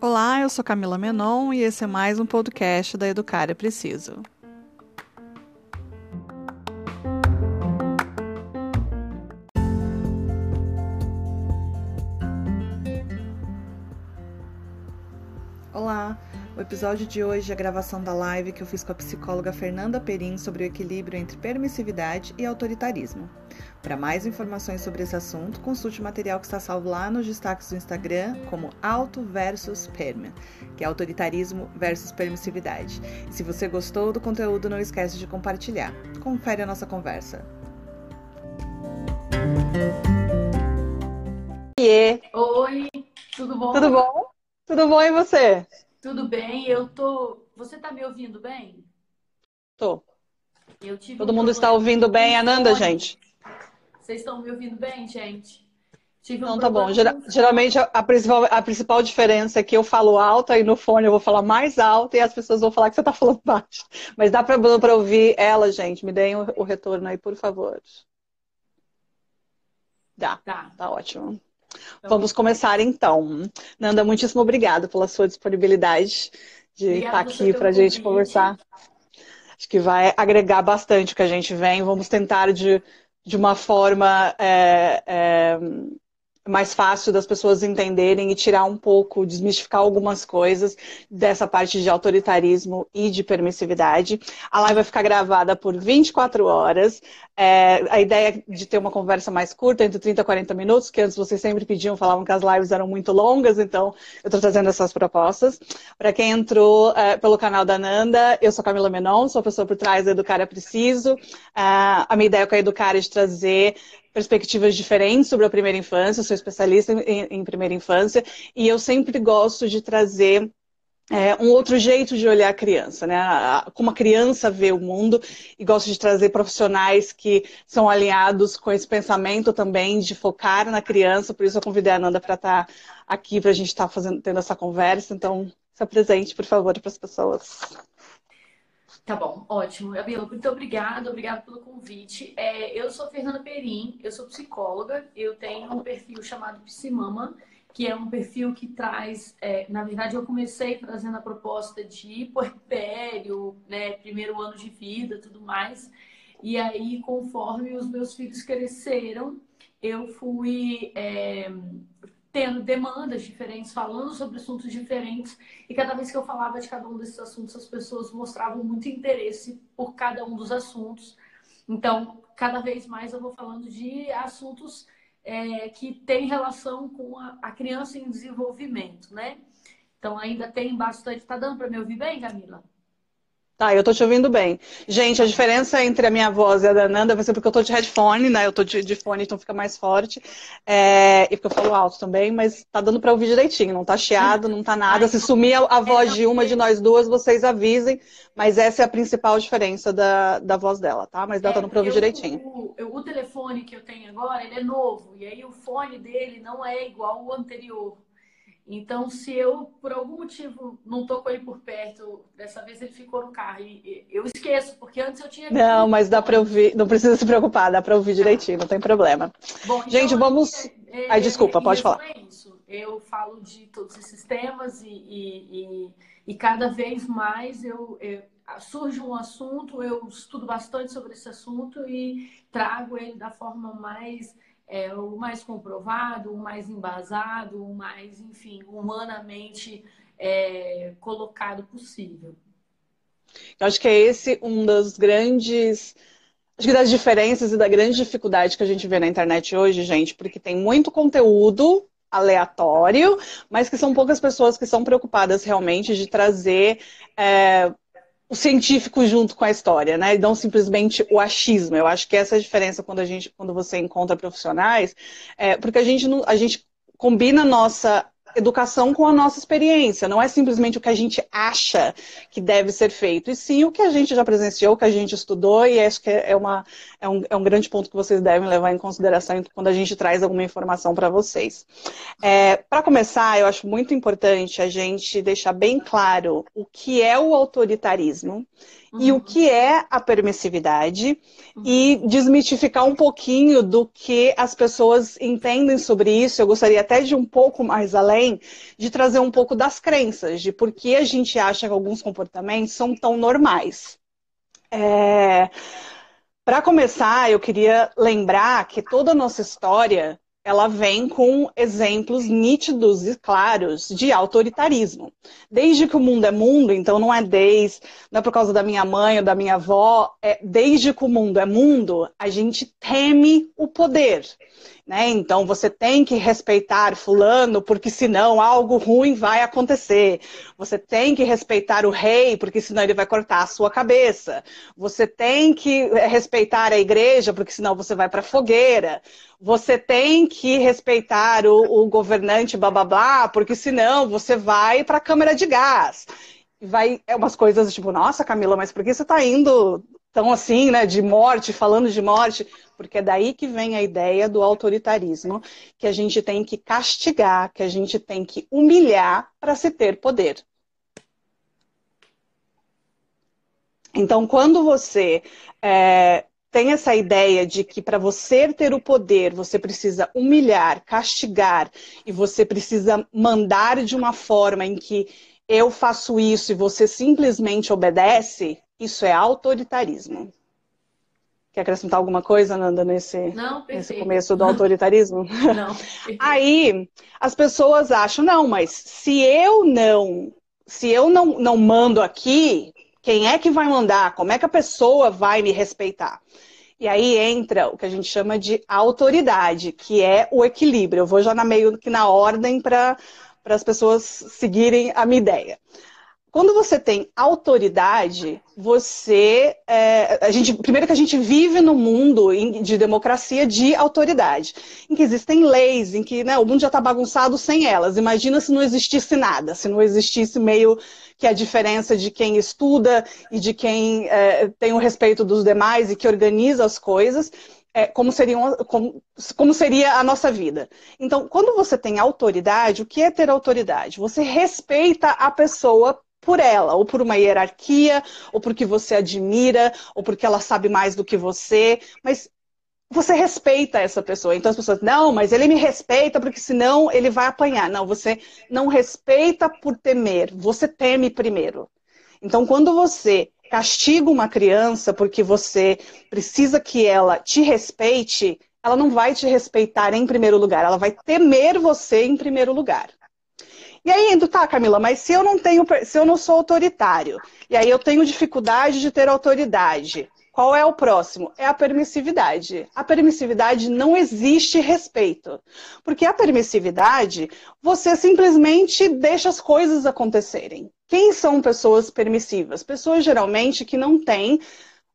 Olá, eu sou Camila Menon e esse é mais um podcast da Educar é Preciso. Olá, o episódio de hoje é a gravação da live que eu fiz com a psicóloga Fernanda Perim sobre o equilíbrio entre permissividade e autoritarismo. Para mais informações sobre esse assunto, consulte o material que está salvo lá nos destaques do Instagram como Auto versus Perma, que é autoritarismo versus permissividade. E se você gostou do conteúdo, não esquece de compartilhar. Confere a nossa conversa. Oiê. Oi, tudo bom? Tudo bom? Tudo bom e você? Tudo bem, eu tô. Você tá me ouvindo bem? Tô. Todo um mundo está ouvindo bem, Ananda, gente? Vocês estão me ouvindo bem, gente? Tive um Não, tá bom. geralmente a principal, a principal diferença é que eu falo alto e no fone eu vou falar mais alto e as pessoas vão falar que você tá falando baixo. Mas dá para ouvir ela, gente. Me deem o, o, retorno aí, por favor. Dá. Tá, tá ótimo. Então, Vamos começar então. Nanda, muitíssimo obrigada pela sua disponibilidade de estar aqui para a gente conversar. Acho que vai agregar bastante o que a gente vem. Vamos tentar de de uma forma é, mais fácil das pessoas entenderem e tirar um pouco, desmistificar algumas coisas dessa parte de autoritarismo e de permissividade. A live vai ficar gravada por 24 horas. É, a ideia é de ter uma conversa mais curta, entre 30 e 40 minutos, que antes vocês sempre pediam, falavam que as lives eram muito longas, então eu estou trazendo essas propostas. Para quem entrou é, pelo canal da Nanda, eu sou Camila Menon, sou a pessoa por trás do Educar é Preciso. É, a minha ideia com a Educar é de trazer perspectivas diferentes sobre a primeira infância, sou especialista em, em primeira infância, e eu sempre gosto de trazer é, um outro jeito de olhar a criança, né? Como a criança vê o mundo e gosto de trazer profissionais que são alinhados com esse pensamento também de focar na criança. Por isso eu convidei a Ananda para estar tá aqui para a gente estar tá fazendo, tendo essa conversa. Então, se apresente, por favor, para as pessoas. Tá bom, ótimo. Gabriela, muito obrigada, obrigada pelo convite. É, eu sou Fernanda Perim, eu sou psicóloga, eu tenho um perfil chamado Psimama, que é um perfil que traz, é, na verdade, eu comecei trazendo a proposta de puerpério, né, primeiro ano de vida, tudo mais. E aí, conforme os meus filhos cresceram, eu fui é, tendo demandas diferentes, falando sobre assuntos diferentes, e cada vez que eu falava de cada um desses assuntos, as pessoas mostravam muito interesse por cada um dos assuntos. Então, cada vez mais eu vou falando de assuntos é, que têm relação com a, a, criança em desenvolvimento, né? Então, ainda tem bastante. Tá dando para me ouvir bem, Camila? Tá, eu tô te ouvindo bem. Gente, a diferença entre a minha voz e a da Nanda vai ser porque eu tô de headphone, né? Eu tô de, de fone, então fica mais forte. É, e porque eu falo alto também, mas tá dando pra ouvir direitinho, não tá chiado, não tá nada. Se sumir a, a voz de uma de nós duas, vocês avisem. Mas essa é a principal diferença da, da voz dela, tá? Mas dá é, dando pra ouvir eu, direitinho. O, o telefone que eu tenho agora, ele é novo. E aí o fone dele não é igual ao anterior. Então, se eu, por algum motivo, não tô com ele por perto, dessa vez ele ficou no carro. E eu esqueço, porque antes eu tinha. Não, mas dá para ouvir, não precisa se preocupar, dá para ouvir direitinho, não tem problema. Bom, então, Gente, vamos. É, Ai, desculpa, pode falar. É isso. Eu falo de todos esses temas e, e, e, e cada vez mais eu, eu, surge um assunto, eu estudo bastante sobre esse assunto e trago ele da forma mais é, o mais comprovado, o mais embasado, o mais, enfim, humanamente é, colocado possível. Eu acho que é esse um dos grandes. Acho que das diferenças e da grande dificuldade que a gente vê na internet hoje, gente, porque tem muito conteúdo aleatório, mas que são poucas pessoas que são preocupadas realmente de trazer é, o científico junto com a história, né? E não simplesmente o achismo. Eu acho que essa é a diferença quando a gente, quando você encontra profissionais, é, porque a gente não, a gente combina nossa educação com a nossa experiência, não é simplesmente o que a gente acha que deve ser feito, e sim o que a gente já presenciou, o que a gente estudou, e acho que é, uma, é, um, é um grande ponto que vocês devem levar em consideração quando a gente traz alguma informação para vocês. É, para começar, eu acho muito importante a gente deixar bem claro o que é o autoritarismo uhum. e o uhum. que é a permissividade uhum. e desmitificar um pouquinho do que as pessoas entendem sobre isso. Eu gostaria até de um pouco mais além, de trazer um pouco das crenças, de por que a gente acha que alguns comportamentos são tão normais. É... Para começar, eu queria lembrar que toda a nossa história ela vem com exemplos nítidos e claros de autoritarismo. Desde que o mundo é mundo, então não é desde, não é por causa da minha mãe ou da minha avó, é desde que o mundo é mundo, a gente teme o poder. Né? Então você tem que respeitar fulano, porque senão algo ruim vai acontecer. Você tem que respeitar o rei, porque senão ele vai cortar a sua cabeça. Você tem que respeitar a igreja, porque senão você vai para a fogueira. Você tem que respeitar o, o governante blá blá, porque senão você vai para a câmara de gás vai é umas coisas tipo, nossa, Camila, mas por que você está indo tão assim, né, de morte, falando de morte? Porque é daí que vem a ideia do autoritarismo, que a gente tem que castigar, que a gente tem que humilhar para se ter poder. Então, quando você é, tem essa ideia de que para você ter o poder, você precisa humilhar, castigar, e você precisa mandar de uma forma em que eu faço isso e você simplesmente obedece, isso é autoritarismo. Quer acrescentar alguma coisa, Nanda, nesse, não, nesse começo do autoritarismo? Não. Aí as pessoas acham, não, mas se eu não, se eu não, não mando aqui, quem é que vai mandar? Como é que a pessoa vai me respeitar? E aí entra o que a gente chama de autoridade, que é o equilíbrio. Eu vou já na meio que na ordem para as pessoas seguirem a minha ideia. Quando você tem autoridade, você. É, a gente, primeiro que a gente vive no mundo de democracia de autoridade, em que existem leis, em que né, o mundo já está bagunçado sem elas. Imagina se não existisse nada, se não existisse meio que a diferença de quem estuda e de quem é, tem o respeito dos demais e que organiza as coisas. É, como, seriam, como, como, seria a nossa vida. Então, quando você tem autoridade, o que é ter autoridade? Você respeita a pessoa por ela, ou por uma hierarquia, ou porque você admira, ou porque ela sabe mais do que você, mas você respeita essa pessoa. Então as pessoas, não, mas ele me respeita porque senão ele vai apanhar. Não, você não respeita por temer, você teme primeiro. Então quando você castiga uma criança porque você precisa que ela te respeite, ela não vai te respeitar em primeiro lugar, ela vai temer você em primeiro lugar. E aí, indo, tá, Camila, mas se eu não tenho, se eu não sou autoritário, e aí eu tenho dificuldade de ter autoridade, qual é o próximo? É a permissividade. A permissividade não existe respeito. Porque a permissividade, você simplesmente deixa as coisas acontecerem. Quem são pessoas permissivas? Pessoas geralmente que não têm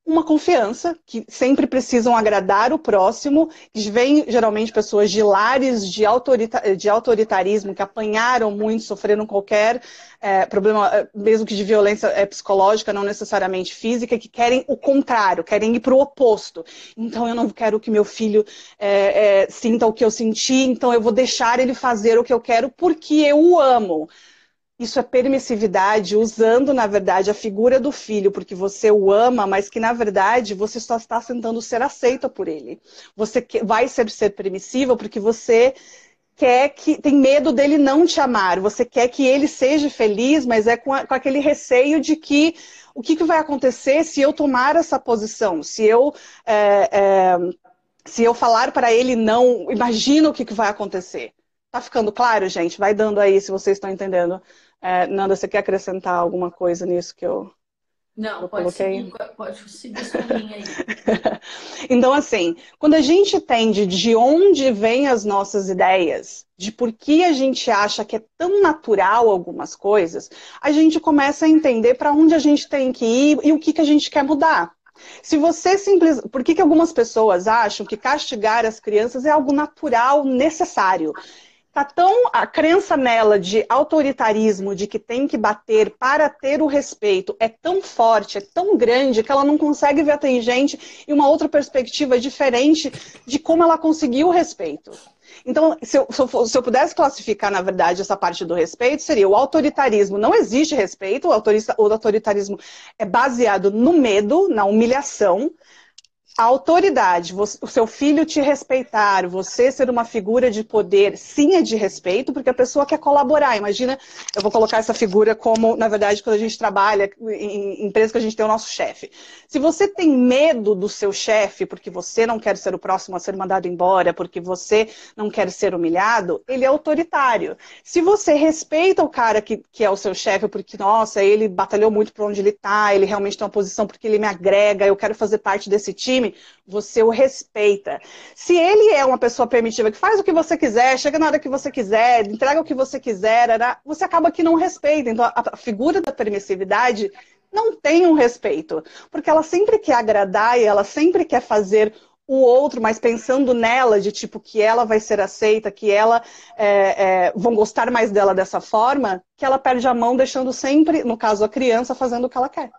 uma confiança, que sempre precisam agradar o próximo, que vem geralmente pessoas de lares de, autorita de autoritarismo, que apanharam muito, sofreram qualquer é, problema, é, mesmo que de violência é, psicológica, não necessariamente física, que querem o contrário, querem ir para o oposto. Então eu não quero que meu filho é, é, sinta o que eu senti, então eu vou deixar ele fazer o que eu quero porque eu o amo. Isso é permissividade, usando, na verdade, a figura do filho, porque você o ama, mas que, na verdade, você só está tentando ser aceita por ele. Você vai ser, ser permissiva porque você quer que. tem medo dele não te amar. Você quer que ele seja feliz, mas é com, a, com aquele receio de que o que, que, vai acontecer se eu tomar essa posição? Se eu. É, é, se eu falar para ele não, imagina o que, que vai acontecer. Tá ficando claro, gente? Vai dando aí se vocês estão entendendo é, Nanda, você quer acrescentar alguma coisa nisso que eu. Não, eu pode, seguir, pode seguir sua linha aí. então, assim, quando a gente entende de onde vêm as nossas ideias, de por que a gente acha que é tão natural algumas coisas, a gente começa a entender para onde a gente tem que ir e o que, que a gente quer mudar. Se você simplesmente. Por que, que algumas pessoas acham que castigar as crianças é algo natural, necessário? Tá tão a crença nela de autoritarismo, de que tem que bater para ter o respeito, é tão forte, é tão grande que ela não consegue ver a tangente e uma outra perspectiva diferente de como ela conseguiu o respeito. Então, se eu, se eu, pudesse classificar, na verdade, essa parte do respeito, seria o autoritarismo. Não existe respeito, o autoritarismo é baseado no medo, na humilhação, a autoridade, o seu filho te respeitar, você ser uma figura de poder, sim é de respeito, porque a pessoa quer colaborar. Imagina, eu vou colocar essa figura como, na verdade, quando a gente trabalha em empresa que a gente tem o nosso chefe. Se você tem medo do seu chefe, porque você não quer ser o próximo a ser mandado embora, porque você não quer ser humilhado, ele é autoritário. Se você respeita o cara que, que é o seu chefe, porque, nossa, ele batalhou muito por onde ele está, ele realmente tem uma posição porque ele me agrega, eu quero fazer parte desse time time, você o respeita. Se ele é uma pessoa permitiva, que faz o que você quiser, chega na hora que você quiser, entrega o que você quiser, você acaba que não respeita. Então, a figura da permissividade não tem um respeito, porque ela sempre quer agradar e ela sempre quer fazer o outro, mas pensando nela, de tipo que ela vai ser aceita, que ela é, é, vão gostar mais dela dessa forma, que ela perde a mão, deixando sempre, no caso a criança, fazendo o que ela quer.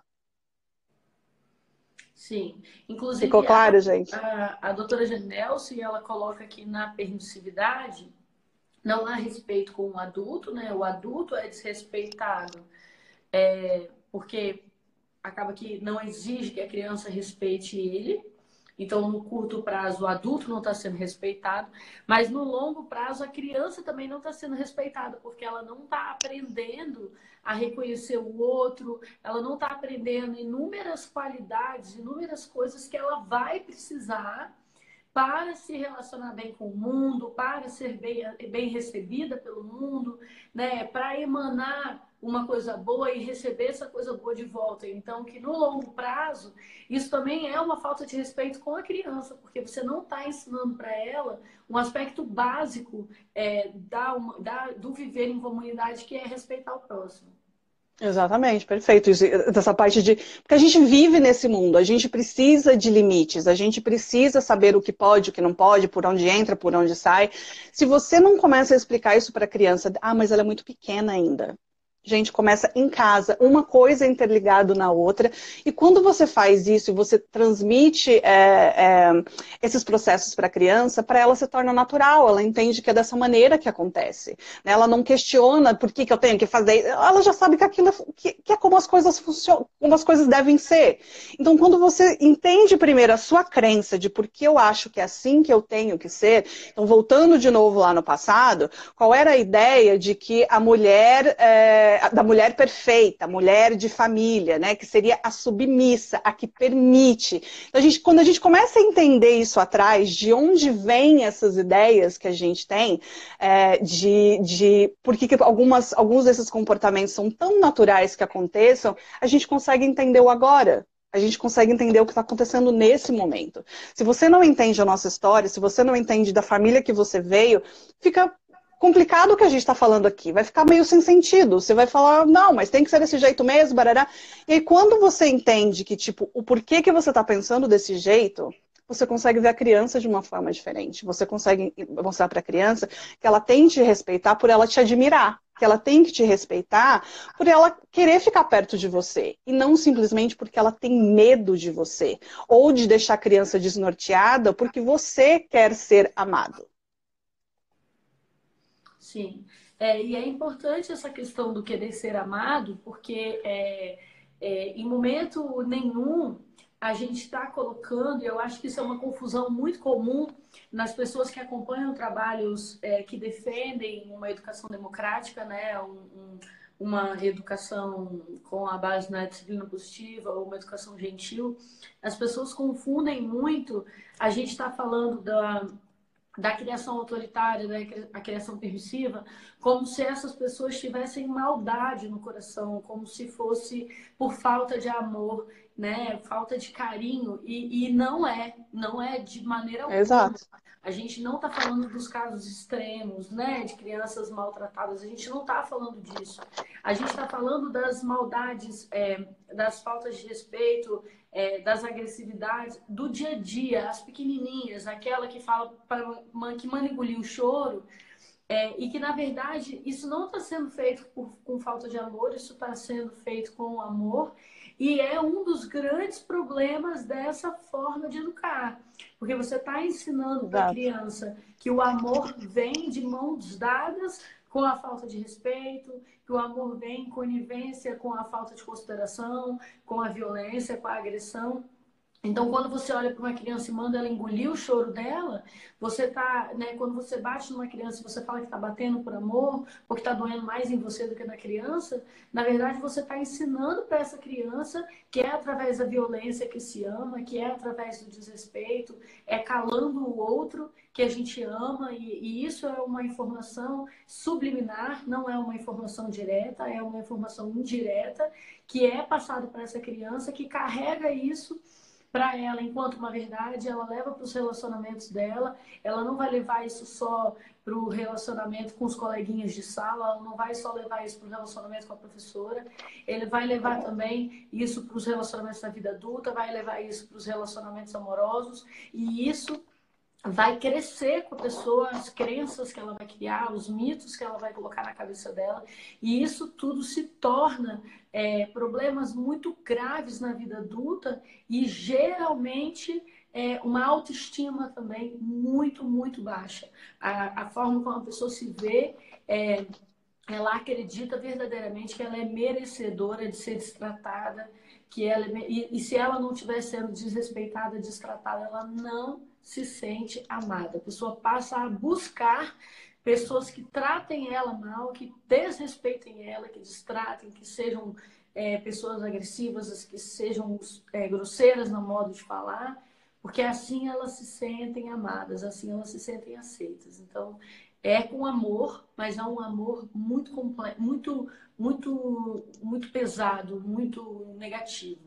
Sim. Inclusive, Ficou claro, a, gente? A, a doutora Janelson, ela coloca aqui na permissividade, não há respeito com o adulto, né? O adulto é desrespeitado. É, porque acaba que não exige que a criança respeite ele, então, no curto prazo, o adulto não está sendo respeitado, mas no longo prazo, a criança também não está sendo respeitada, porque ela não está aprendendo a reconhecer o outro, ela não está aprendendo inúmeras qualidades, inúmeras coisas que ela vai precisar para se relacionar bem com o mundo, para ser bem, bem recebida pelo mundo, né? para emanar uma coisa boa e receber essa coisa boa de volta. Então, que no longo prazo, isso também é uma falta de respeito com a criança, porque você não está ensinando para ela um aspecto básico é, da, da, do viver em comunidade, que é respeitar o próximo. Exatamente, perfeito. Dessa parte de. Porque a gente vive nesse mundo, a gente precisa de limites, a gente precisa saber o que pode, o que não pode, por onde entra, por onde sai. Se você não começa a explicar isso para a criança, ah, mas ela é muito pequena ainda gente começa em casa, uma coisa interligada na outra. E quando você faz isso e você transmite é, é, esses processos para a criança, para ela se torna natural, ela entende que é dessa maneira que acontece. Né? Ela não questiona por que, que eu tenho que fazer, ela já sabe que aquilo é, que, que é como as coisas funcionam, como as coisas devem ser. Então, quando você entende primeiro a sua crença de por que eu acho que é assim que eu tenho que ser, então voltando de novo lá no passado, qual era a ideia de que a mulher é, da mulher perfeita, mulher de família, né? Que seria a submissa, a que permite. Então, a gente, quando a gente começa a entender isso atrás, de onde vêm essas ideias que a gente tem, é, de, de por que, algumas, alguns desses comportamentos são tão naturais que aconteçam, a gente consegue entender o agora a gente consegue entender o que está acontecendo nesse momento. Se você não entende a nossa história, se você não entende da família que você veio, fica complicado o que a gente está falando aqui. Vai ficar meio sem sentido. Você vai falar, não, mas tem que ser desse jeito mesmo, barará. E aí, quando você entende que, tipo, o porquê que você está pensando desse jeito, você consegue ver a criança de uma forma diferente. Você consegue mostrar para a criança que ela tem que te respeitar por ela te admirar. Que ela tem que te respeitar por ela querer ficar perto de você. E não simplesmente porque ela tem medo de você. Ou de deixar a criança desnorteada porque você quer ser amado. Sim. É, e é importante essa questão do querer ser amado, porque é, é, em momento nenhum a gente está colocando, e eu acho que isso é uma confusão muito comum nas pessoas que acompanham trabalhos é, que defendem uma educação democrática, né? Um, um, uma educação com a base na disciplina positiva ou uma educação gentil. As pessoas confundem muito. A gente está falando da, da criação autoritária, da criação permissiva, como se essas pessoas tivessem maldade no coração, como se fosse por falta de amor, né, falta de carinho, e, e não é, não é de maneira alguma. Exato. A gente não está falando dos casos extremos, né, de crianças maltratadas, a gente não está falando disso. A gente está falando das maldades, é, das faltas de respeito, é, das agressividades do dia a dia, as pequenininhas, aquela que fala para que manda o choro, É, e que, na verdade, isso não está sendo feito por, com falta de amor, isso está sendo feito com amor. E é um dos grandes problemas dessa forma de educar. Porque você está ensinando para a criança que o amor vem de mãos dadas com a falta de respeito, que o amor vem em conivência com a falta de consideração, com a violência, com a agressão. Então, quando você olha para uma criança e manda ela engolir o choro dela, você tá, né, quando você bate numa criança e você fala que está batendo por amor, ou que está doendo mais em você do que na criança, na verdade você está ensinando para essa criança que é através da violência que se ama, que é através do desrespeito, é calando o outro que a gente ama, e, e isso é uma informação subliminar, não é uma informação direta, é uma informação indireta, que é passada para essa criança que carrega isso para ela enquanto uma verdade, ela leva para os relacionamentos dela, ela não vai levar isso só para o relacionamento com os coleguinhas de sala, ela não vai só levar isso para o relacionamento com a professora, ele vai levar também isso para os relacionamentos na vida adulta, vai levar isso para os relacionamentos amorosos, e isso vai crescer com a pessoa, as crenças que ela vai criar, os mitos que ela vai colocar na cabeça dela, e isso tudo se torna é, problemas muito graves na vida adulta e geralmente é, uma autoestima também muito, muito baixa. A, a forma como a pessoa se vê, é, ela acredita verdadeiramente que ela é merecedora de ser destratada, que ela é, e, e se ela não estiver sendo desrespeitada, destratada, ela não se sente amada. A pessoa passa a buscar pessoas que tratem ela mal, que desrespeitem ela, que distratem, que sejam é, pessoas agressivas, que sejam é, grosseiras no modo de falar, porque assim elas se sentem amadas, assim elas se sentem aceitas. Então, é com amor, mas é um amor muito muito muito muito pesado, muito negativo.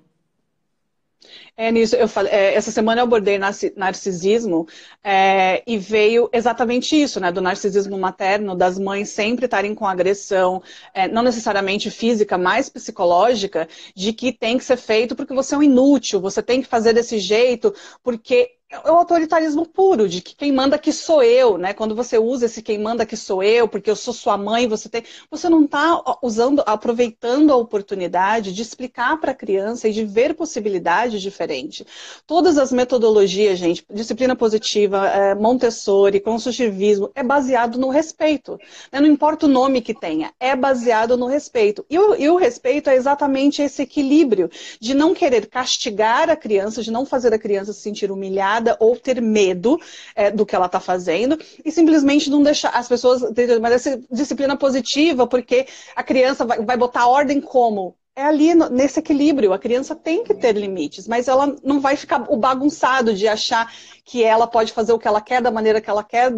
É nisso, eu falei, é, essa semana eu abordei narcisismo é, e veio exatamente isso, né? Do narcisismo materno, das mães sempre estarem com agressão, é, não necessariamente física, mas psicológica, de que tem que ser feito porque você é um inútil, você tem que fazer desse jeito, porque é o autoritarismo puro, de que quem manda aqui sou eu, né? Quando você usa esse quem manda aqui sou eu, porque eu sou sua mãe, você tem. Você não está usando, aproveitando a oportunidade de explicar para a criança e de ver possibilidades diferentes. Todas as metodologias, gente, disciplina positiva, é, Montessori, construtivismo, é baseado no respeito. Né? Não importa o nome que tenha, é baseado no respeito. E o, e o respeito é exatamente esse equilíbrio de não querer castigar a criança, de não fazer a criança se sentir humilhada ou ter medo é, do que ela está fazendo e simplesmente não deixar as pessoas. Mas essa disciplina positiva, porque a criança vai, vai botar ordem como? É ali nesse equilíbrio. A criança tem que ter limites, mas ela não vai ficar o bagunçado de achar que ela pode fazer o que ela quer da maneira que ela quer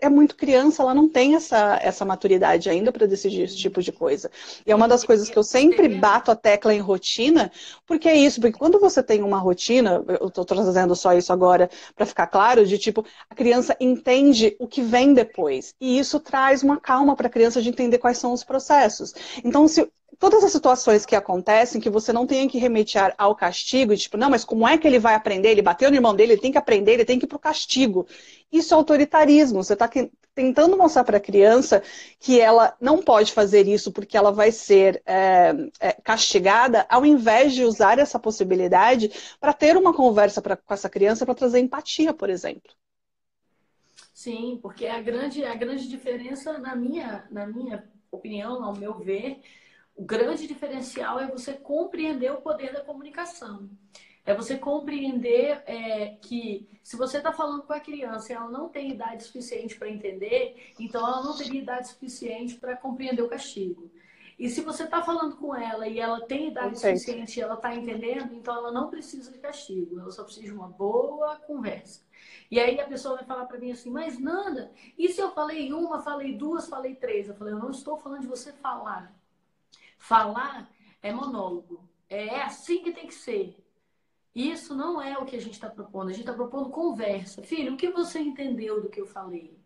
é muito criança, ela não tem essa, essa maturidade ainda para decidir esse tipo de coisa. E é uma das coisas que eu sempre bato a tecla em rotina, porque é isso, porque quando você tem uma rotina, eu estou trazendo só isso agora para ficar claro, de tipo, a criança entende o que vem depois. E isso traz uma calma para a criança de entender quais são os processos. Então, se todas as situações que acontecem, que você não tenha que remeter ao castigo, e tipo, não, mas como é que ele vai aprender? Ele bateu no irmão dele, ele tem que aprender, ele tem que ir para o castigo. Isso é autoritarismo. Você está tentando mostrar para a criança que ela não pode fazer isso porque ela vai ser é, é, castigada, ao invés de usar essa possibilidade para ter uma conversa pra, com essa criança para trazer empatia, por exemplo. Sim, porque a grande, a grande diferença, na minha, na minha opinião, ao meu ver, o grande diferencial é você compreender o poder da comunicação. É você compreender é, que se você está falando com a criança e ela não tem idade suficiente para entender, então ela não teria idade suficiente para compreender o castigo. E se você está falando com ela e ela tem idade okay. suficiente e ela está entendendo, então ela não precisa de castigo, ela só precisa de uma boa conversa. E aí a pessoa vai falar para mim assim, mas Nanda, e se eu falei uma, falei duas, falei três? Eu falei, eu não estou falando de você falar. Falar é monólogo. É assim que tem que ser. Isso não é o que a gente está propondo. A gente está propondo conversa. Filho, o que você entendeu do que eu falei?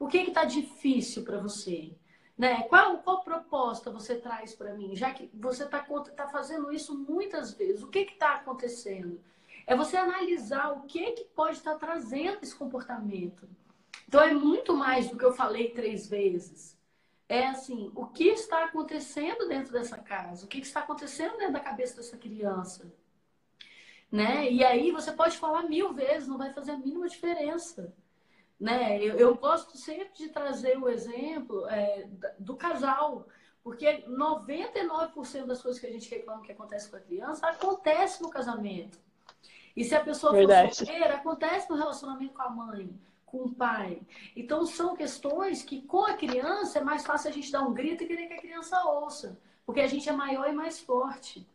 O que está difícil para você? Né? Qual, qual proposta você traz para mim? Já que você está tá fazendo isso muitas vezes, o que está acontecendo? É você analisar o que, que pode estar tá trazendo esse comportamento. Então é muito mais do que eu falei três vezes. É assim, o que está acontecendo dentro dessa casa? O que está acontecendo dentro da cabeça dessa criança? Né? E aí você pode falar mil vezes, não vai fazer a mínima diferença. Né? Eu, eu gosto sempre de trazer o exemplo é, do casal, porque 99% das coisas que a gente reclama que acontece com a criança acontece no casamento. E se a pessoa Verdade. for solteira, acontece no relacionamento com a mãe, com o pai. Então são questões que com a criança é mais fácil a gente dar um grito e querer que a criança ouça, porque a gente é maior e mais forte.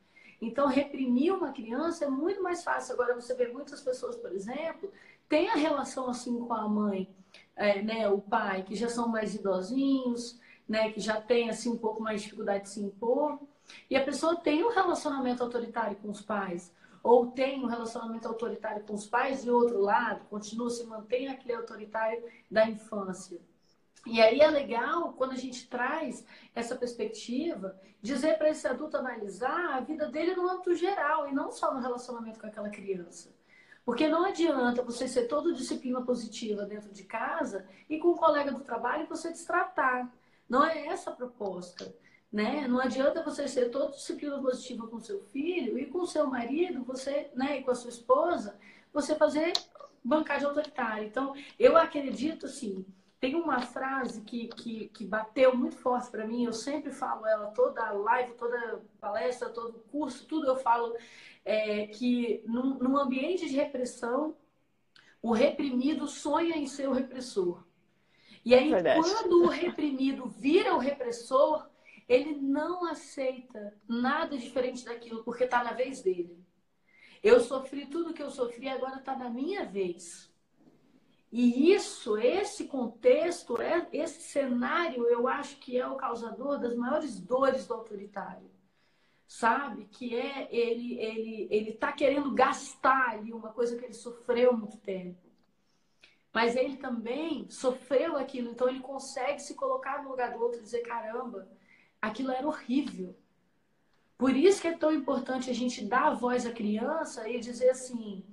Então, reprimir uma criança é muito mais fácil. Agora, você vê muitas pessoas, por exemplo, têm a relação assim com a mãe, é, né, o pai, que já são mais idosinhos, né, que já tem assim um pouco mais de dificuldade de se impor. E a pessoa tem um relacionamento autoritário com os pais, ou tem um relacionamento autoritário com os pais e outro lado, continua se mantém aquele autoritário da infância. E aí é legal quando a gente traz essa perspectiva, dizer para esse adulto analisar a vida dele no âmbito geral e não só no relacionamento com aquela criança. Porque não adianta você ser todo disciplina positiva dentro de casa e com o um colega do trabalho você destratar. Não é essa a proposta. Né? Não adianta você ser todo disciplina positiva com seu filho e com seu marido, você, né, e com a sua esposa, você fazer bancada autoritária. Então, eu acredito assim, tem uma frase que, que, que bateu muito forte para mim, eu sempre falo ela, toda live, toda palestra, todo curso, tudo eu falo, é, que num, num ambiente de repressão, o reprimido sonha em ser o repressor. E aí, Verdade. quando o reprimido vira o repressor, ele não aceita nada diferente daquilo, porque está na vez dele. Eu sofri tudo que eu sofri, agora está na minha vez. E isso, esse contexto, é, esse cenário, eu acho que é o causador das maiores dores do autoritário. Sabe? Que é ele ele ele tá querendo gastar ali uma coisa que ele sofreu muito tempo. Mas ele também sofreu aquilo, então ele consegue se colocar no lugar do outro e dizer: caramba, aquilo era horrível. Por isso que é tão importante a gente dar a voz à criança e dizer assim: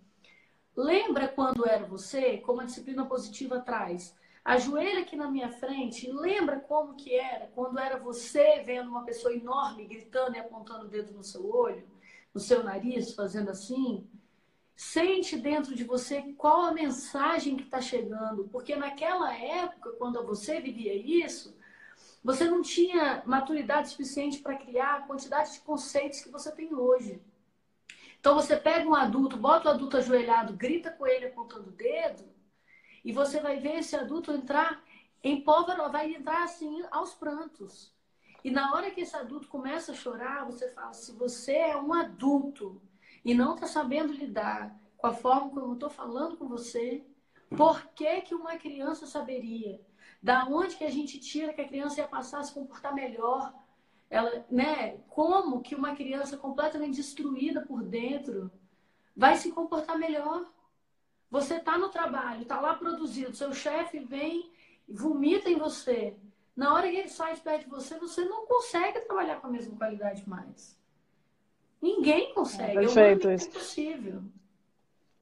Lembra quando era você, como a disciplina positiva traz? Ajoelha aqui na minha frente lembra como que era quando era você vendo uma pessoa enorme gritando e apontando o dedo no seu olho, no seu nariz, fazendo assim? Sente dentro de você qual a mensagem que está chegando, porque naquela época, quando você vivia isso, você não tinha maturidade suficiente para criar a quantidade de conceitos que você tem hoje. Então você pega um adulto, bota o adulto ajoelhado, grita com ele apontando o dedo, e você vai ver esse adulto entrar em pólvora, vai entrar assim aos prantos. E na hora que esse adulto começa a chorar, você fala: se você é um adulto e não está sabendo lidar com a forma como eu estou falando com você, por que, que uma criança saberia? Da onde que a gente tira que a criança ia passar a se comportar melhor? Ela, né, como que uma criança completamente destruída por dentro vai se comportar melhor? Você está no trabalho, está lá produzindo, seu chefe vem, vomita em você. Na hora que ele sai de perto de você, você não consegue trabalhar com a mesma qualidade mais. Ninguém consegue. É, perfeito. É impossível.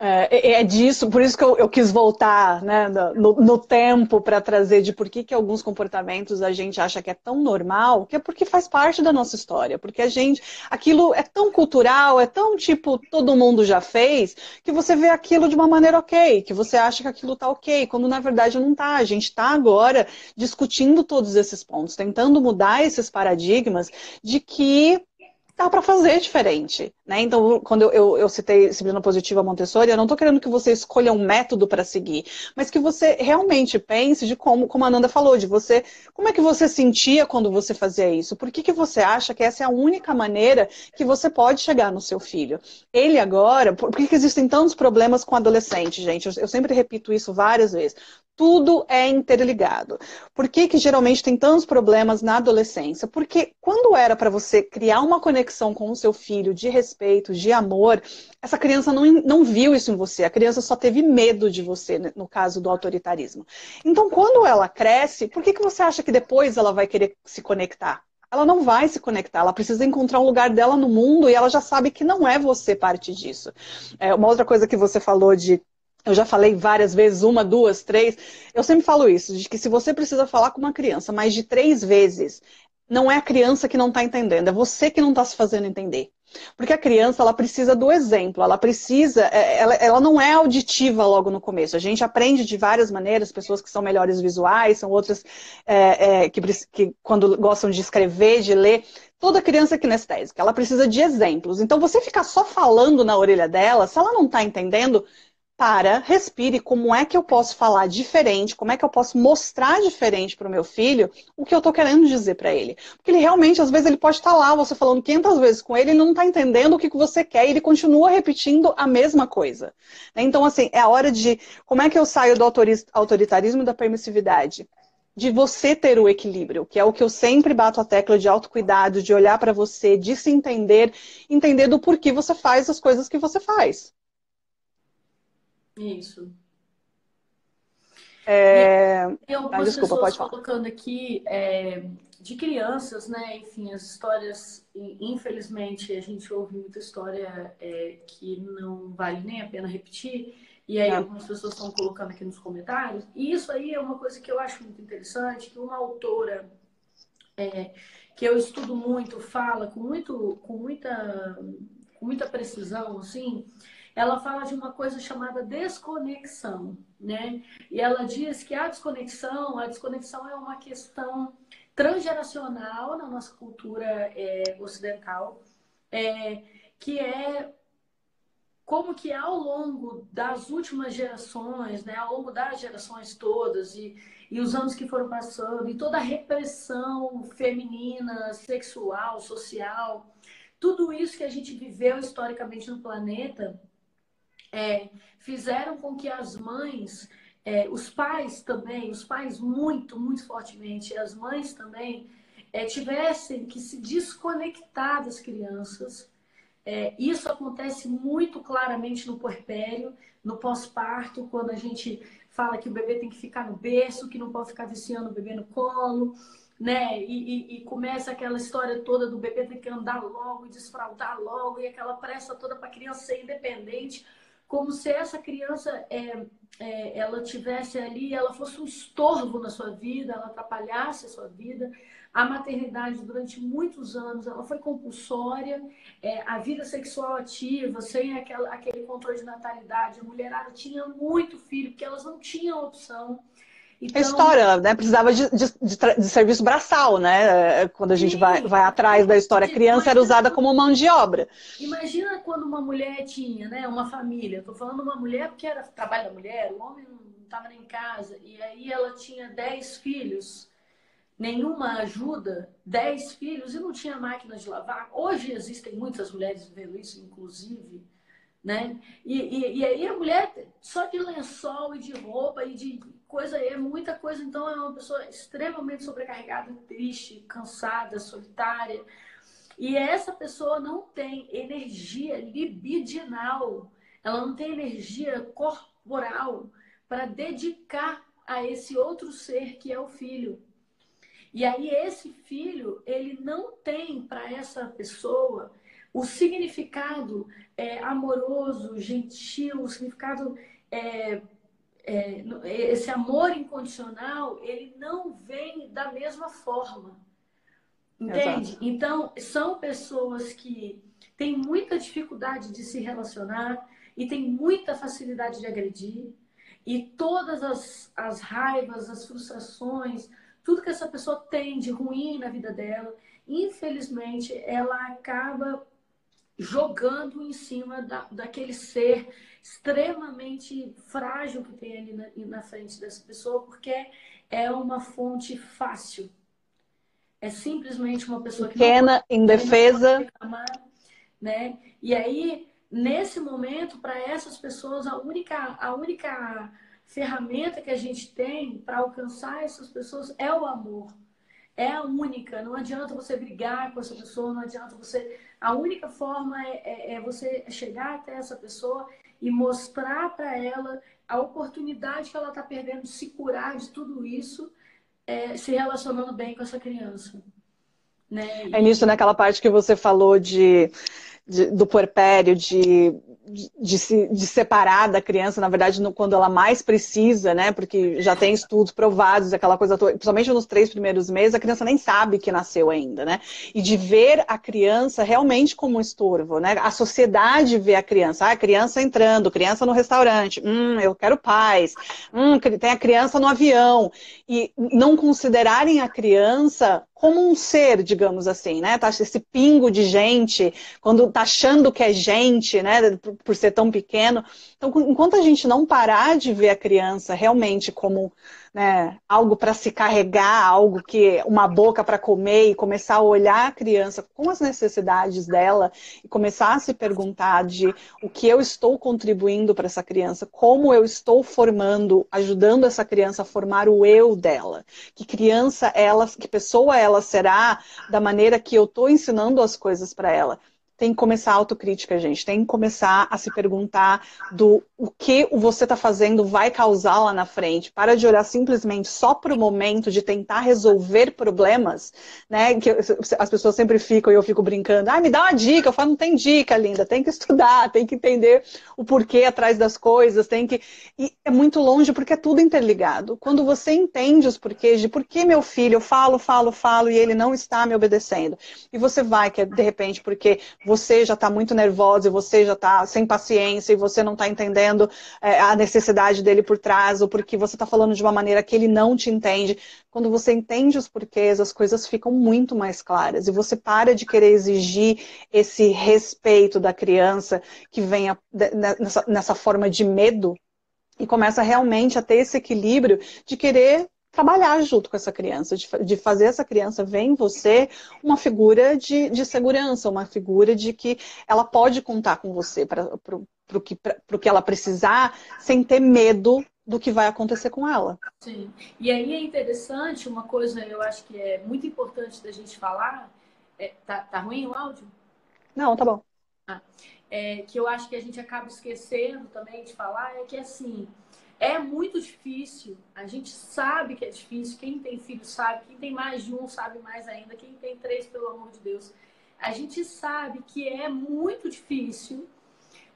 É, é, é, disso, por isso que eu, eu quis voltar né, no, no tempo para trazer de por que, que alguns comportamentos a gente acha que é tão normal, que é porque faz parte da nossa história, porque a gente, aquilo é tão cultural, é tão tipo, todo mundo já fez, que você vê aquilo de uma maneira ok, que você acha que aquilo tá ok, quando na verdade não tá. A gente está agora discutindo todos esses pontos, tentando mudar esses paradigmas de que dá para fazer diferente. Né? Então, quando eu, eu, eu citei disciplina positiva Montessori, eu não estou querendo que você escolha um método para seguir, mas que você realmente pense de como, como a Nanda falou, de você, como é que você sentia quando você fazia isso? Por que, que você acha que essa é a única maneira que você pode chegar no seu filho? Ele agora, por que, que existem tantos problemas com adolescente, gente? Eu, eu sempre repito isso várias vezes tudo é interligado. Por que, que geralmente tem tantos problemas na adolescência? Porque quando era para você criar uma conexão com o seu filho de respeito, de amor, essa criança não, não viu isso em você. A criança só teve medo de você, né, no caso do autoritarismo. Então, quando ela cresce, por que, que você acha que depois ela vai querer se conectar? ela não vai se conectar, ela precisa encontrar um lugar dela no mundo e ela já sabe que não é você parte disso. É, uma outra coisa que você falou de eu já falei várias vezes, uma, duas, três. Eu sempre falo isso, de que se você precisa falar com uma criança mais de três vezes, não é a criança que não está entendendo, é você que não está se fazendo entender. Porque a criança, ela precisa do exemplo, ela precisa, é, ela, ela não é auditiva logo no começo. A gente aprende de várias maneiras, pessoas que são melhores visuais, são outras é, é, que, que, quando gostam de escrever, de ler. Toda criança é kinestésica, ela precisa de exemplos. Então, você ficar só falando na orelha dela, se ela não está entendendo, para, respire, como é que eu posso falar diferente, como é que eu posso mostrar diferente para o meu filho o que eu estou querendo dizer para ele. Porque ele realmente, às vezes, ele pode estar tá lá, você falando 500 vezes com ele, ele não está entendendo o que, que você quer e ele continua repetindo a mesma coisa. Então, assim, é a hora de como é que eu saio do autoritarismo e da permissividade? De você ter o equilíbrio, que é o que eu sempre bato a tecla de autocuidado, de olhar para você, de se entender, entender do porquê você faz as coisas que você faz. Isso. É... Tem algumas ah, desculpa, pessoas colocando aqui é, de crianças, né? Enfim, as histórias, infelizmente, a gente ouve muita história é, que não vale nem a pena repetir. E aí, é. algumas pessoas estão colocando aqui nos comentários. E isso aí é uma coisa que eu acho muito interessante, que uma autora é, que eu estudo muito fala com, muito, com, muita, com muita precisão, assim, ela fala de uma coisa chamada desconexão, né? E ela diz que a desconexão, a desconexão é uma questão transgeracional na nossa cultura é, ocidental, é, que é como que ao longo das últimas gerações, né, ao longo das gerações todas e, e os anos que foram passando, e toda a repressão feminina, sexual, social, tudo isso que a gente viveu historicamente no planeta, é, fizeram com que as mães, é, os pais também, os pais muito, muito fortemente, as mães também, é, tivessem que se desconectar das crianças. É, isso acontece muito claramente no puerpério, no pós-parto, quando a gente fala que o bebê tem que ficar no berço, que não pode ficar viciando o bebê no colo, né? E, e, e, começa aquela história toda do bebê ter que andar logo e desfraldar logo, e aquela pressa toda para a criança ser independente como se essa criança é, é, ela tivesse ali, ela fosse um estorvo na sua vida, ela atrapalhasse a sua vida. A maternidade durante muitos anos ela foi compulsória, é, a vida sexual ativa, sem aquela, aquele controle de natalidade, a mulherada tinha muito filho, porque elas não tinham opção. Então... história, né? Precisava de, de, de, serviço braçal, né? Quando a gente vai, vai atrás da história, a criança era usada como mão de obra. Imagina quando uma mulher tinha, né? Uma família. Estou falando uma mulher porque era trabalho da mulher, o homem não estava nem em casa. E aí ela tinha dez filhos, nenhuma ajuda, dez filhos e não tinha máquina de lavar. Hoje existem muitas mulheres vivendo isso, inclusive né? E, e, e, aí a mulher só de lençol e de roupa e de coisa, é muita coisa, então é uma pessoa extremamente sobrecarregada, triste, cansada, solitária. E essa pessoa não tem energia libidinal, ela não tem energia corporal para dedicar a esse outro ser que é o filho. E aí esse filho, ele não tem para essa pessoa o significado é, amoroso, gentil, o significado é, é, esse amor incondicional, ele não vem da mesma forma. Entende? Exato. Então, são pessoas que têm muita dificuldade de se relacionar e têm muita facilidade de agredir. E todas as, as raivas, as frustrações, tudo que essa pessoa tem de ruim na vida dela, infelizmente, ela acaba jogando em cima da, daquele ser extremamente frágil que tem ali na, na frente dessa pessoa, porque é uma fonte fácil. É simplesmente uma pessoa que pequena, indefesa, reclamar, né? E aí nesse momento para essas pessoas a única a única ferramenta que a gente tem para alcançar essas pessoas é o amor. É a única. Não adianta você brigar com essa pessoa, não adianta você a única forma é, é, é você chegar até essa pessoa e mostrar para ela a oportunidade que ela está perdendo de se curar de tudo isso, é, se relacionando bem com essa criança. Né? É nisso, naquela parte que você falou de, de do puerpério, de de, se, de separar da criança, na verdade, no, quando ela mais precisa, né? Porque já tem estudos provados, aquela coisa toda, principalmente nos três primeiros meses, a criança nem sabe que nasceu ainda, né? E de ver a criança realmente como um estorvo, né? A sociedade vê a criança, ah, criança entrando, criança no restaurante, hum, eu quero paz, hum, tem a criança no avião. E não considerarem a criança como um ser, digamos assim, né? Tá, esse pingo de gente, quando tá achando que é gente, né? Por, por ser tão pequeno. Então, enquanto a gente não parar de ver a criança realmente como né, algo para se carregar, algo que uma boca para comer e começar a olhar a criança com as necessidades dela e começar a se perguntar de o que eu estou contribuindo para essa criança, como eu estou formando, ajudando essa criança a formar o eu dela, que criança ela, que pessoa ela será da maneira que eu estou ensinando as coisas para ela tem que começar a autocrítica, gente. Tem que começar a se perguntar do o que você está fazendo vai causar lá na frente. Para de olhar simplesmente só para o momento de tentar resolver problemas, né? Que as pessoas sempre ficam e eu fico brincando. Ah, me dá uma dica. Eu falo, não tem dica, linda. Tem que estudar, tem que entender o porquê atrás das coisas, tem que. E é muito longe porque é tudo interligado. Quando você entende os porquês de por que meu filho, eu falo, falo, falo e ele não está me obedecendo. E você vai, que é de repente porque você já está muito nervosa e você já está sem paciência e você não está entendendo é, a necessidade dele por trás ou porque você está falando de uma maneira que ele não te entende. Quando você entende os porquês, as coisas ficam muito mais claras e você para de querer exigir esse respeito da criança que venha nessa, nessa forma de medo e começa realmente a ter esse equilíbrio de querer trabalhar junto com essa criança, de, de fazer essa criança ver em você uma figura de, de segurança, uma figura de que ela pode contar com você para o que, que ela precisar, sem ter medo do que vai acontecer com ela. Sim. E aí é interessante, uma coisa eu acho que é muito importante da gente falar. É, tá, tá ruim o áudio? Não, tá bom. Ah, é, que eu acho que a gente acaba esquecendo também de falar é que assim é muito difícil, a gente sabe que é difícil, quem tem filho sabe, quem tem mais de um sabe mais ainda, quem tem três, pelo amor de Deus. A gente sabe que é muito difícil,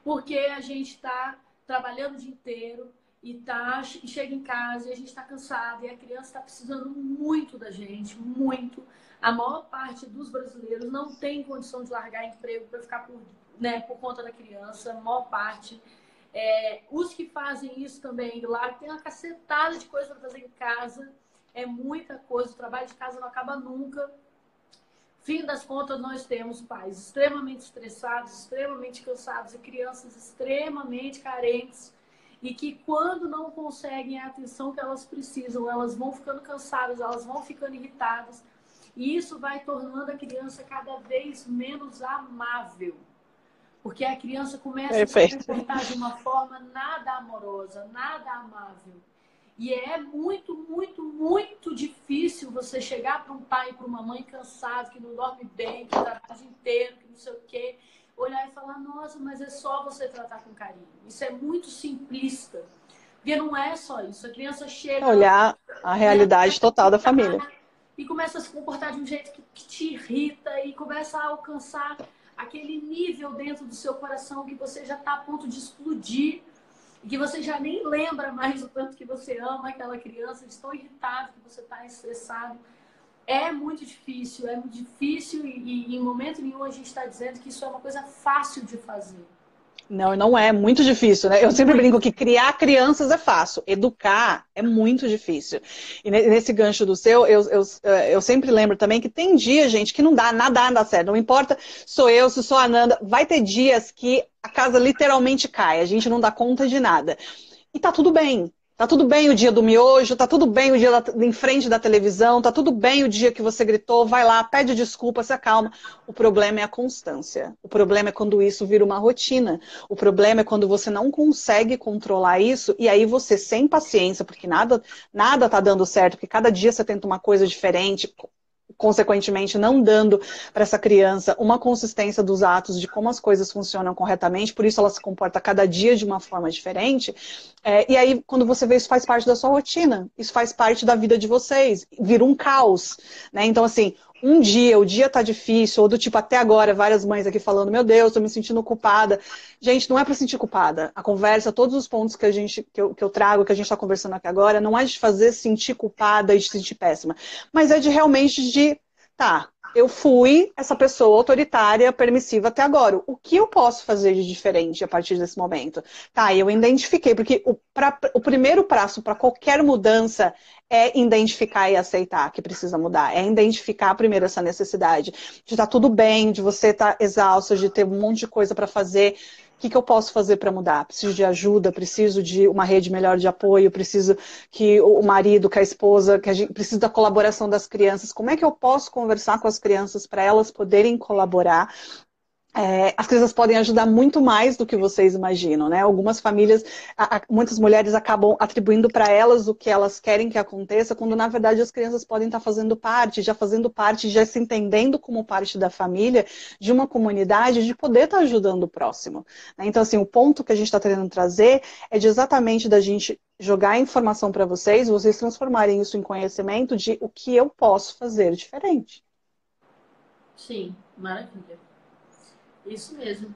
porque a gente está trabalhando o dia inteiro e, tá, chega em casa e a gente está cansado e a criança está precisando muito da gente, muito. A maior parte dos brasileiros não tem condição de largar emprego para ficar por, né, por conta da criança, a maior parte. É, os que fazem isso também lá, tem uma cacetada de coisa para fazer em casa, é muita coisa, o trabalho de casa não acaba nunca. Fim das contas, nós temos pais extremamente estressados, extremamente cansados e crianças extremamente carentes e que quando não conseguem a atenção que elas precisam, elas vão ficando cansadas, elas vão ficando irritadas. E isso vai tornando a criança cada vez menos amável. Porque a criança começa Perfeito. a se comportar de uma forma nada amorosa, nada amável. E é muito, muito, muito difícil você chegar para um pai e para uma mãe cansado, que não dorme bem, que trabalha o dia inteiro, que não sei o quê, olhar e falar, nossa, mas é só você tratar com carinho. Isso é muito simplista. Porque não é só isso. A criança chega. Olhar a realidade total da família. E começa a se comportar de um jeito que, que te irrita e começa a alcançar aquele nível dentro do seu coração que você já está a ponto de explodir e que você já nem lembra mais o tanto que você ama aquela criança, de irritado que você está estressado. É muito difícil, é muito difícil e, e em momento nenhum a gente está dizendo que isso é uma coisa fácil de fazer. Não, não é, muito difícil, né? Eu sempre brinco que criar crianças é fácil, educar é muito difícil. E nesse gancho do seu, eu, eu, eu sempre lembro também que tem dia, gente, que não dá, nada dá certo. Não importa, sou eu, se sou a Nanda, vai ter dias que a casa literalmente cai, a gente não dá conta de nada. E tá tudo bem. Tá tudo bem o dia do miojo, tá tudo bem o dia da, em frente da televisão, tá tudo bem o dia que você gritou, vai lá, pede desculpa, se acalma. O problema é a constância. O problema é quando isso vira uma rotina. O problema é quando você não consegue controlar isso e aí você, sem paciência, porque nada, nada tá dando certo, porque cada dia você tenta uma coisa diferente, consequentemente não dando para essa criança uma consistência dos atos de como as coisas funcionam corretamente, por isso ela se comporta cada dia de uma forma diferente, É, e aí, quando você vê isso faz parte da sua rotina, isso faz parte da vida de vocês, vira um caos, né? Então, assim, um dia, o dia tá difícil, ou do tipo, até agora, várias mães aqui falando, meu Deus, tô me sentindo culpada. Gente, não é para sentir culpada. A conversa, todos os pontos que a gente, que eu, que eu trago, que a gente está conversando aqui agora, não é de fazer sentir culpada e de sentir péssima, mas é de realmente de, tá, eu fui essa pessoa autoritária, permissiva até agora. O que eu posso fazer de diferente a partir desse momento? Tá, eu identifiquei, porque o, pra, o primeiro passo para qualquer mudança é identificar e aceitar que precisa mudar. É identificar primeiro essa necessidade de estar tá tudo bem, de você estar tá exausto, de ter um monte de coisa para fazer o que, que eu posso fazer para mudar? Preciso de ajuda, preciso de uma rede melhor de apoio, preciso que o marido, que a esposa, que a gente precisa da colaboração das crianças. Como é que eu posso conversar com as crianças para elas poderem colaborar é, as crianças podem ajudar muito mais do que vocês imaginam, né? Algumas famílias, a, a, muitas mulheres acabam atribuindo para elas o que elas querem que aconteça, quando na verdade as crianças podem estar fazendo parte, já fazendo parte, já se entendendo como parte da família, de uma comunidade, de poder estar ajudando o próximo. Né? Então, assim, o ponto que a gente está querendo trazer é de exatamente da gente jogar informação para vocês, vocês transformarem isso em conhecimento de o que eu posso fazer diferente. Sim, maravilha. Isso mesmo.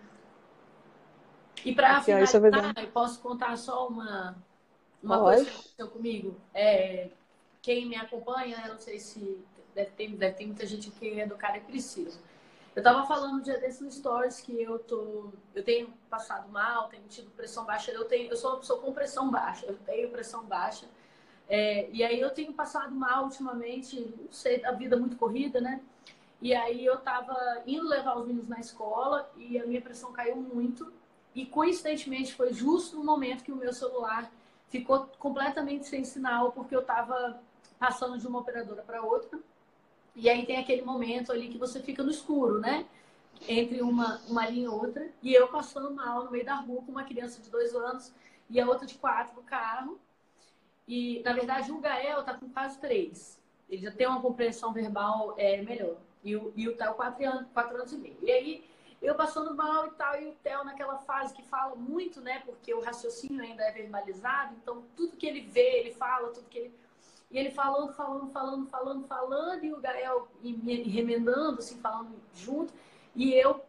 E para finalizar, eu posso contar só uma, uma coisa que aconteceu comigo. É, quem me acompanha, eu não sei se deve ter, deve ter muita gente que é do cara e precisa. Eu tava falando dia desses stories que eu tô. Eu tenho passado mal, tenho tido pressão baixa. Eu tenho, eu sou uma pessoa com pressão baixa, eu tenho pressão baixa. É, e aí eu tenho passado mal ultimamente, não sei, a vida muito corrida, né? E aí eu tava indo levar os meninos na escola e a minha pressão caiu muito. E coincidentemente foi justo no momento que o meu celular ficou completamente sem sinal, porque eu tava passando de uma operadora para outra. E aí tem aquele momento ali que você fica no escuro, né? Entre uma, uma linha e outra. E eu passando mal no meio da rua com uma criança de dois anos e a outra de quatro no carro. E, na verdade, o Gael tá com quase três. Ele já tem uma compreensão verbal é, melhor. E o, e o Theo, quatro anos, quatro anos e meio. E aí, eu passando mal e tal, e o Theo naquela fase que fala muito, né? Porque o raciocínio ainda é verbalizado, então tudo que ele vê, ele fala, tudo que ele. E ele falando, falando, falando, falando, falando, e o Gael remendando, assim, falando junto. E eu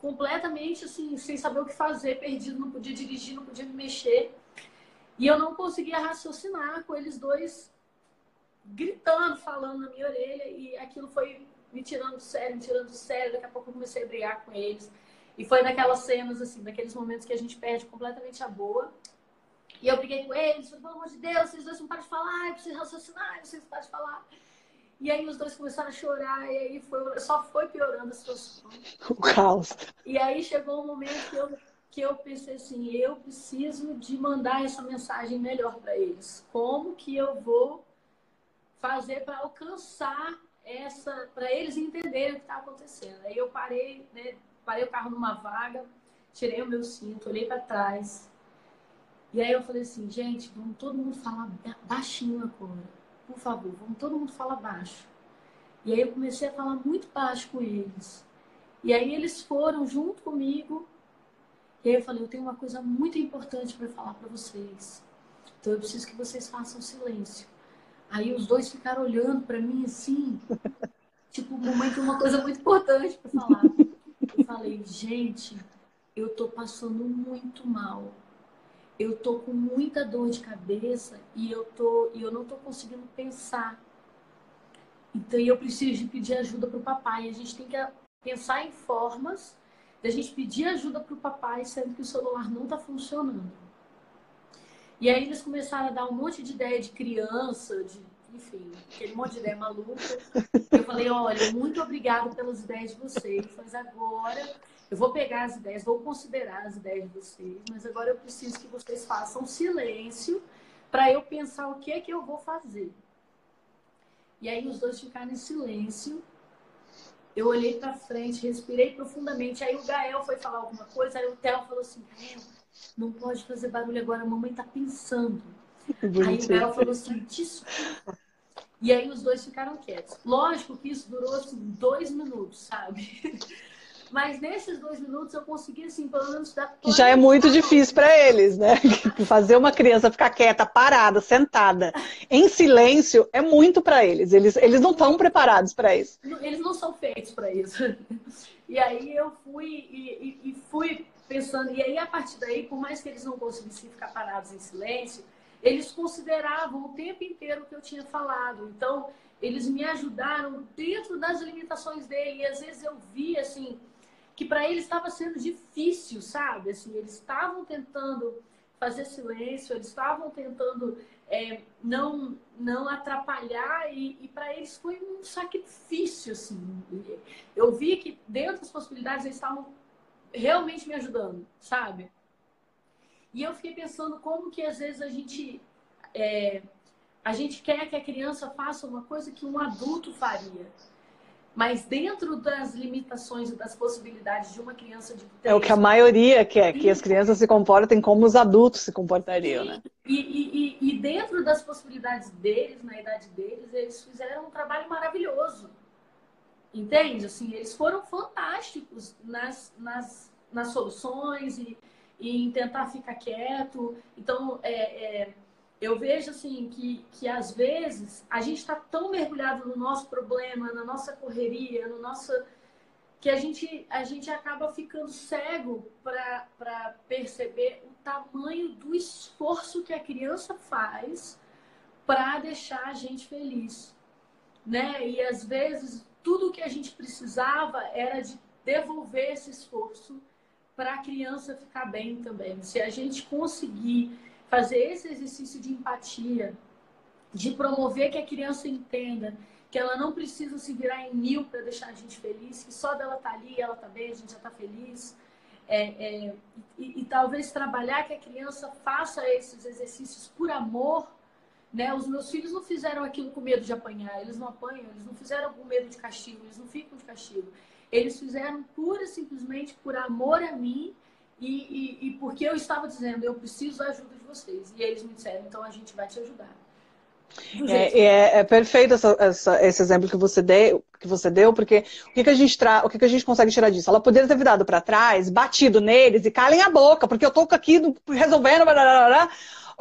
completamente, assim, sem saber o que fazer, perdido, não podia dirigir, não podia me mexer. E eu não conseguia raciocinar com eles dois gritando, falando na minha orelha, e aquilo foi me tirando do sério, me tirando do sério. Daqui a pouco eu comecei a brigar com eles. E foi naquelas cenas, assim, naqueles momentos que a gente perde completamente a boa. E eu briguei com eles, falei, pelo amor de Deus, vocês dois não param de falar, eu preciso raciocinar, vocês não param de falar. E aí os dois começaram a chorar, e aí foi, só foi piorando a situação. O caos. E aí chegou um momento que eu, que eu pensei assim, eu preciso de mandar essa mensagem melhor para eles. Como que eu vou fazer para alcançar essa para eles entenderem o que está acontecendo. Aí eu parei, né, parei o carro numa vaga, tirei o meu cinto, olhei para trás. E aí eu falei assim, gente, vamos todo mundo falar baixinho agora. Por favor, vamos todo mundo falar baixo. E aí eu comecei a falar muito baixo com eles. E aí eles foram junto comigo. E aí eu falei, eu tenho uma coisa muito importante para falar para vocês. Então eu preciso que vocês façam silêncio. Aí os dois ficaram olhando para mim assim, tipo, mamãe tem uma coisa muito importante para falar. Eu falei, gente, eu tô passando muito mal. Eu tô com muita dor de cabeça e eu tô e eu não tô conseguindo pensar. Então eu preciso de pedir ajuda pro papai. A gente tem que pensar em formas de a gente pedir ajuda pro papai, sendo que o celular não tá funcionando. E aí eles começaram a dar um monte de ideia de criança, de, enfim, aquele monte de ideia maluca. Eu falei, olha, muito obrigada pelas ideias de vocês, mas agora eu vou pegar as ideias, vou considerar as ideias de vocês, mas agora eu preciso que vocês façam silêncio para eu pensar o que é que eu vou fazer. E aí os dois ficaram em silêncio. Eu olhei para frente, respirei profundamente. Aí o Gael foi falar alguma coisa, aí o Theo falou assim: Gael, não pode fazer barulho agora, a mamãe tá pensando. Aí o Gael falou assim, desculpa. E aí os dois ficaram quietos. Lógico que isso durou assim, dois minutos, sabe? Mas nesses dois minutos eu consegui, assim, pelo menos dar. Já é muito difícil para eles, né? Fazer uma criança ficar quieta, parada, sentada, em silêncio, é muito para eles. eles. Eles não estão preparados para isso. Eles não são feitos para isso. E aí eu fui e, e, e fui pensando, e aí a partir daí, por mais que eles não conseguissem ficar parados em silêncio, eles consideravam o tempo inteiro o que eu tinha falado. Então, eles me ajudaram dentro das limitações dele. E às vezes eu vi, assim, que para eles estava sendo difícil, sabe? Assim, eles estavam tentando fazer silêncio, eles estavam tentando é, não não atrapalhar e, e para eles foi um sacrifício, assim. Eu vi que dentro das possibilidades eles estavam realmente me ajudando, sabe? E eu fiquei pensando como que às vezes a gente é, a gente quer que a criança faça uma coisa que um adulto faria. Mas dentro das limitações e das possibilidades de uma criança de É o que a maioria quer, que as crianças se comportem como os adultos se comportariam, né? E, e, e, dentro das possibilidades deles, na idade deles, eles fizeram um trabalho maravilhoso. Entende? Assim, eles foram fantásticos nas, nas, nas soluções e, e em tentar ficar quieto. Então, é, é eu vejo assim que, que às vezes a gente está tão mergulhado no nosso problema, na nossa correria, no nosso que a gente, a gente acaba ficando cego para perceber o tamanho do esforço que a criança faz para deixar a gente feliz. Né? E às vezes tudo que a gente precisava era de devolver esse esforço para a criança ficar bem também. Se a gente conseguir fazer esse exercício de empatia, de promover que a criança entenda que ela não precisa se virar em mil para deixar a gente feliz, que só dela tá ali, ela tá bem, a gente já tá feliz. É, é, e, e, talvez trabalhar que a criança faça esses exercícios por amor. Né? Os meus filhos não fizeram aquilo com medo de apanhar, eles não apanham, eles não fizeram com medo de castigo, eles não ficam de castigo. Eles fizeram pura e simplesmente por amor a mim e, e, e, porque eu estava dizendo, eu preciso da ajuda de vocês. E eles me disseram, então a gente vai te ajudar. É, é, é, perfeito essa, essa, esse exemplo que você deu, que você deu, porque o que, que a gente tra... o que, que a gente consegue tirar disso? Ela poderia ter virado para trás, batido neles e calem a boca, porque eu tô aqui resolvendo, blá, blá, blá,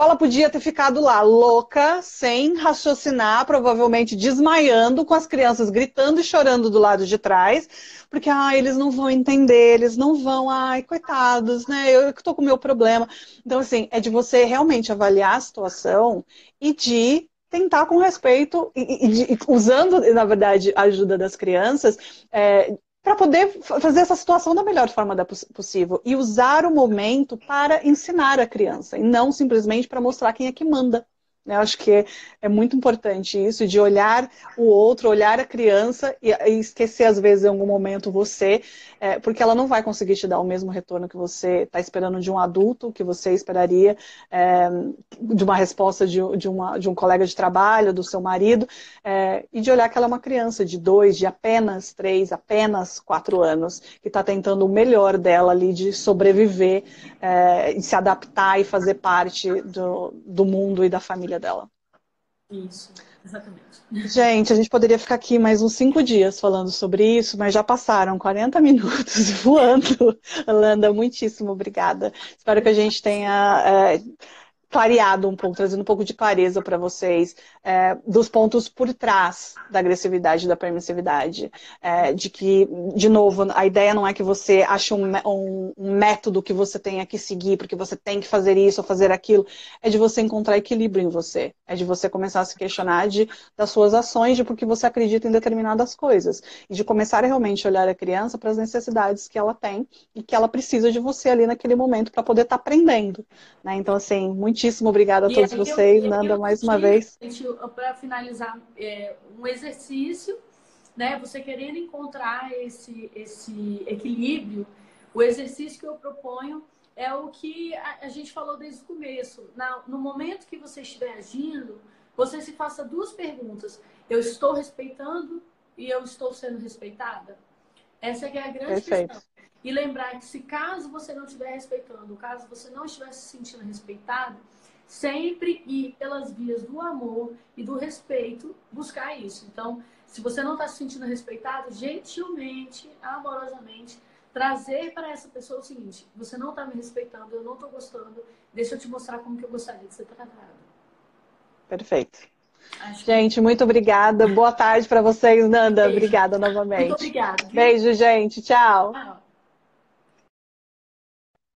ela podia ter ficado lá louca, sem raciocinar, provavelmente desmaiando, com as crianças gritando e chorando do lado de trás, porque ah, eles não vão entender, eles não vão, ai, coitados, né? Eu que tô com o meu problema. Então, assim, é de você realmente avaliar a situação e de tentar com respeito e, e, e, usando, na verdade, a ajuda das crianças, é, para poder fazer essa situação da melhor forma possível e usar o momento para ensinar a criança e não simplesmente para mostrar quem é que manda. Eu acho que é, é, muito importante isso, de olhar o outro, olhar a criança e, esquecer, às vezes, em algum momento, você, é, porque ela não vai conseguir te dar o mesmo retorno que você está esperando de um adulto, que você esperaria é, de uma resposta de, de, uma, de um colega de trabalho, do seu marido, é, e de olhar que ela é uma criança de dois, de apenas três, apenas quatro anos, que está tentando o melhor dela ali de sobreviver, é, e se adaptar e fazer parte do, do mundo e da família família dela. Isso, exatamente. Gente, a gente poderia ficar aqui mais uns cinco dias falando sobre isso, mas já passaram 40 minutos voando. Alanda, muitíssimo obrigada. Espero que a gente tenha. É clareado um pouco, trazendo um pouco de clareza para vocês é, dos pontos por trás da agressividade e da permissividade. É, de que, de novo, a ideia não é que você ache um, um, método que você tenha que seguir, porque você tem que fazer isso ou fazer aquilo. É de você encontrar equilíbrio em você. É de você começar a se questionar de, das suas ações, de porque você acredita em determinadas coisas. E de começar a realmente olhar a criança para as necessidades que ela tem e que ela precisa de você ali naquele momento para poder estar tá aprendendo. Né? Então, assim, muito muitíssimo obrigada a todos vocês, eu, Nanda, eu, mais uma vez. Para finalizar, é, um exercício, né? Você querendo encontrar esse, esse equilíbrio, o exercício que eu proponho é o que a, a gente falou desde o começo. Na, no momento que você estiver agindo, você se faça duas perguntas. Eu estou respeitando e eu estou sendo respeitada? Essa é a grande Perfeito. questão. E lembrar que se caso você não estiver respeitando, caso você não estiver se sentindo respeitado, sempre ir pelas vias do amor e do respeito buscar isso. Então, se você não está se sentindo respeitado, gentilmente, amorosamente, trazer para essa pessoa o seguinte: você não está me respeitando, eu não estou gostando, deixa eu te mostrar como que eu gostaria de ser tratada. Perfeito. Acho gente, que... muito obrigada. Boa tarde para vocês, Nanda. Beijo. Obrigada novamente. Muito obrigada. Beijo, gente. Tchau. Tchau.